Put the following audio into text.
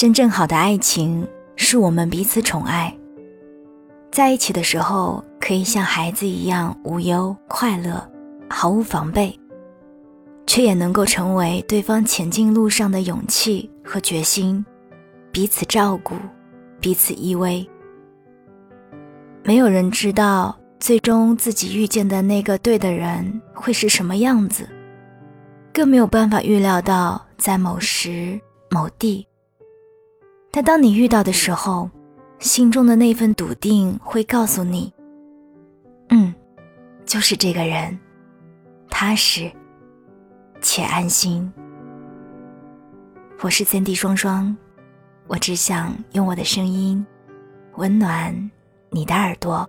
真正好的爱情是我们彼此宠爱，在一起的时候可以像孩子一样无忧快乐，毫无防备，却也能够成为对方前进路上的勇气和决心，彼此照顾，彼此依偎。没有人知道最终自己遇见的那个对的人会是什么样子，更没有办法预料到在某时某地。但当你遇到的时候，心中的那份笃定会告诉你：“嗯，就是这个人，踏实且安心。”我是三 D 双双，我只想用我的声音温暖你的耳朵。